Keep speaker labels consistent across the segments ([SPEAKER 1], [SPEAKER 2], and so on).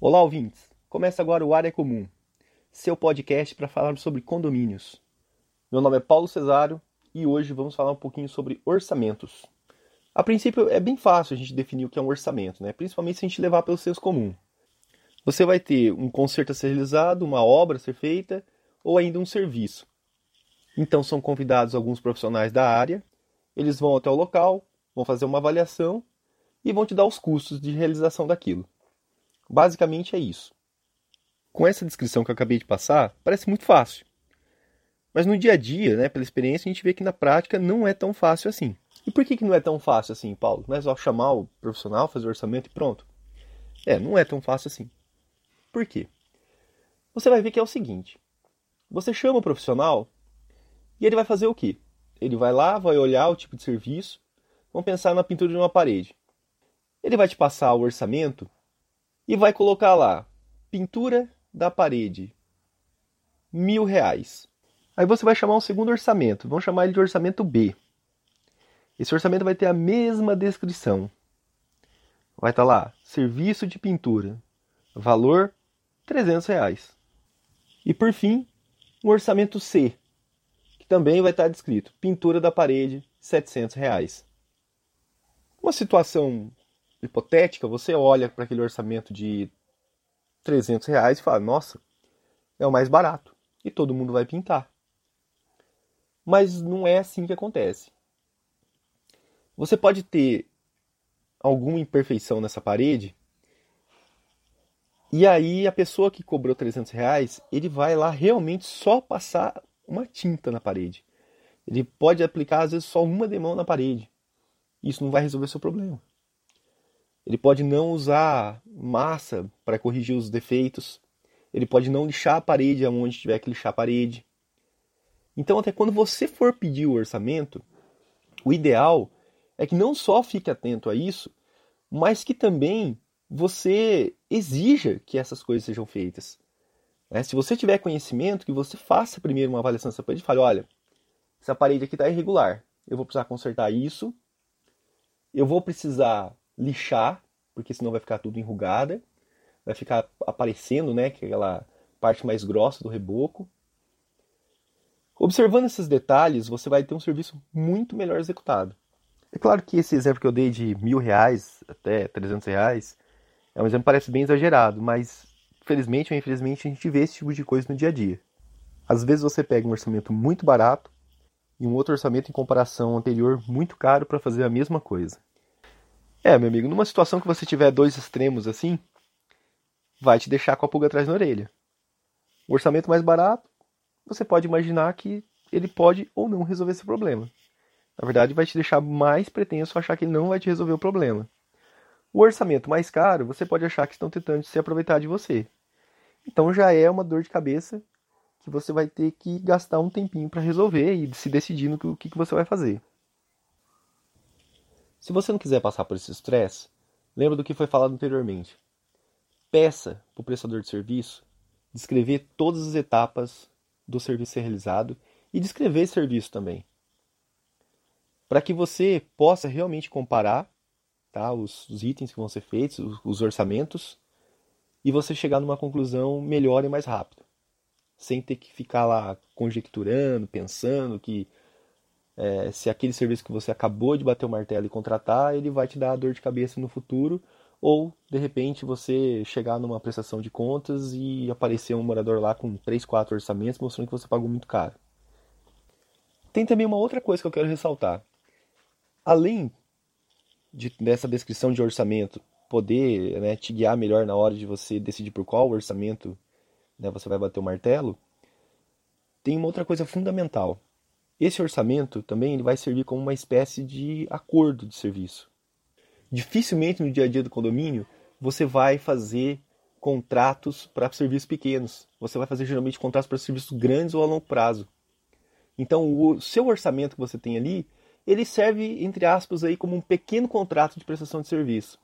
[SPEAKER 1] Olá, ouvintes! Começa agora o Área Comum, seu podcast para falar sobre condomínios. Meu nome é Paulo Cesário e hoje vamos falar um pouquinho sobre orçamentos. A princípio é bem fácil a gente definir o que é um orçamento, né? principalmente se a gente levar pelo senso comum. Você vai ter um conserto a ser realizado, uma obra a ser feita ou ainda um serviço. Então são convidados alguns profissionais da área, eles vão até o local, vão fazer uma avaliação e vão te dar os custos de realização daquilo. Basicamente é isso. Com essa descrição que eu acabei de passar, parece muito fácil. Mas no dia a dia, né, pela experiência, a gente vê que na prática não é tão fácil assim. E por que, que não é tão fácil assim, Paulo? Não é só chamar o profissional, fazer o orçamento e pronto. É, não é tão fácil assim. Por quê? Você vai ver que é o seguinte: você chama o profissional e ele vai fazer o quê? Ele vai lá, vai olhar o tipo de serviço, vamos pensar na pintura de uma parede. Ele vai te passar o orçamento e vai colocar lá pintura da parede mil reais. Aí você vai chamar um segundo orçamento, vamos chamar ele de orçamento B. Esse orçamento vai ter a mesma descrição. Vai estar tá lá, serviço de pintura, valor 300 reais. E por fim, o orçamento C, que também vai estar tá descrito, pintura da parede 700 reais. Uma situação hipotética, você olha para aquele orçamento de 300 reais e fala: nossa, é o mais barato e todo mundo vai pintar. Mas não é assim que acontece. Você pode ter alguma imperfeição nessa parede e aí a pessoa que cobrou 300 reais, ele vai lá realmente só passar uma tinta na parede. Ele pode aplicar às vezes só uma demão na parede. Isso não vai resolver seu problema. Ele pode não usar massa para corrigir os defeitos. Ele pode não lixar a parede aonde tiver que lixar a parede. Então, até quando você for pedir o orçamento, o ideal é que não só fique atento a isso, mas que também você exija que essas coisas sejam feitas. É, se você tiver conhecimento, que você faça primeiro uma avaliação dessa parede e fale, olha, essa parede aqui está irregular, eu vou precisar consertar isso, eu vou precisar lixar, porque senão vai ficar tudo enrugada, vai ficar aparecendo, né, aquela parte mais grossa do reboco. Observando esses detalhes, você vai ter um serviço muito melhor executado. É claro que esse exemplo que eu dei de mil reais até 300 reais é um exemplo que parece bem exagerado, mas felizmente ou infelizmente a gente vê esse tipo de coisa no dia a dia. Às vezes você pega um orçamento muito barato e um outro orçamento em comparação anterior muito caro para fazer a mesma coisa. É, meu amigo, numa situação que você tiver dois extremos assim, vai te deixar com a pulga atrás da orelha. O orçamento mais barato, você pode imaginar que ele pode ou não resolver esse problema. Na verdade, vai te deixar mais pretenso achar que ele não vai te resolver o problema. O orçamento mais caro, você pode achar que estão tentando se aproveitar de você. Então já é uma dor de cabeça que você vai ter que gastar um tempinho para resolver e se decidir no que, que você vai fazer. Se você não quiser passar por esse estresse, lembra do que foi falado anteriormente. Peça para o prestador de serviço descrever todas as etapas do serviço ser realizado e descrever esse serviço também. Para que você possa realmente comparar tá, os, os, itens que vão ser feitos, os, os orçamentos, e você chegar numa conclusão melhor e mais rápido. Sem ter que ficar lá conjecturando, pensando que é, se aquele serviço que você acabou de bater o martelo e contratar, ele vai te dar dor de cabeça no futuro, ou de repente você chegar numa prestação de contas e aparecer um morador lá com 3, 4 orçamentos mostrando que você pagou muito caro. Tem também uma outra coisa que eu quero ressaltar. Além de, dessa descrição de orçamento poder né, te guiar melhor na hora de você decidir por qual orçamento né, você vai bater o martelo, tem uma outra coisa fundamental esse orçamento também ele vai servir como uma espécie de acordo de serviço. Dificilmente no dia a dia do condomínio você vai fazer contratos para serviços pequenos. Você vai fazer geralmente contratos para serviços grandes ou a longo prazo. Então o seu orçamento que você tem ali, ele serve entre aspas aí como um pequeno contrato de prestação de serviço.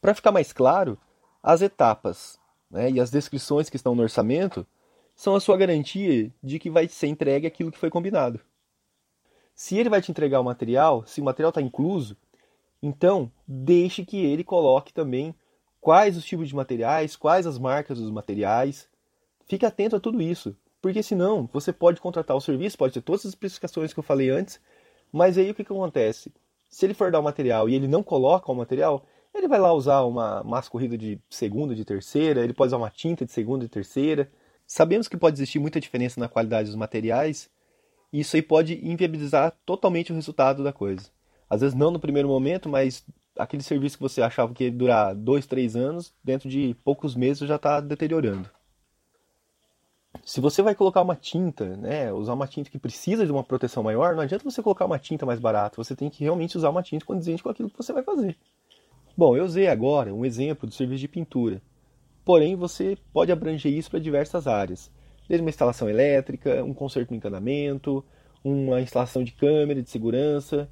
[SPEAKER 1] Para ficar mais claro, as etapas né, e as descrições que estão no orçamento são a sua garantia de que vai ser entregue aquilo que foi combinado. Se ele vai te entregar o material, se o material está incluso, então deixe que ele coloque também quais os tipos de materiais, quais as marcas dos materiais. Fique atento a tudo isso, porque senão você pode contratar o serviço, pode ter todas as especificações que eu falei antes, mas aí o que, que acontece? Se ele for dar o material e ele não coloca o material, ele vai lá usar uma massa corrida de segunda, de terceira, ele pode usar uma tinta de segunda e terceira. Sabemos que pode existir muita diferença na qualidade dos materiais, e isso aí pode inviabilizar totalmente o resultado da coisa. Às vezes não no primeiro momento, mas aquele serviço que você achava que ia durar dois, três anos, dentro de poucos meses já está deteriorando. Se você vai colocar uma tinta, né, usar uma tinta que precisa de uma proteção maior, não adianta você colocar uma tinta mais barata, você tem que realmente usar uma tinta condizente com aquilo que você vai fazer. Bom, eu usei agora um exemplo do serviço de pintura, porém você pode abranger isso para diversas áreas, desde uma instalação elétrica, um conserto no encanamento, uma instalação de câmera de segurança,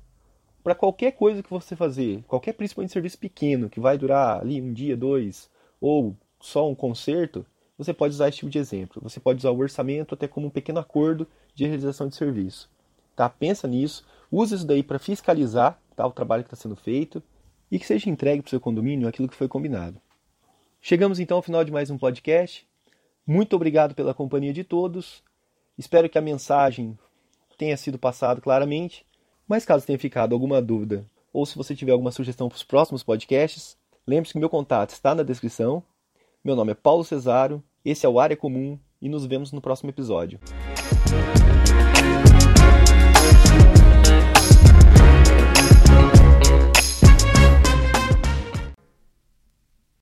[SPEAKER 1] para qualquer coisa que você fazer, qualquer principalmente serviço pequeno que vai durar ali um dia, dois, ou só um conserto, você pode usar esse tipo de exemplo. Você pode usar o orçamento até como um pequeno acordo de realização de serviço. Tá? Pensa nisso, use isso daí para fiscalizar tá, o trabalho que está sendo feito e que seja entregue para o seu condomínio aquilo que foi combinado. Chegamos então ao final de mais um podcast. Muito obrigado pela companhia de todos. Espero que a mensagem tenha sido passada claramente. Mas caso tenha ficado alguma dúvida ou se você tiver alguma sugestão para os próximos podcasts, lembre-se que meu contato está na descrição. Meu nome é Paulo Cesaro esse é o Área Comum e nos vemos no próximo episódio.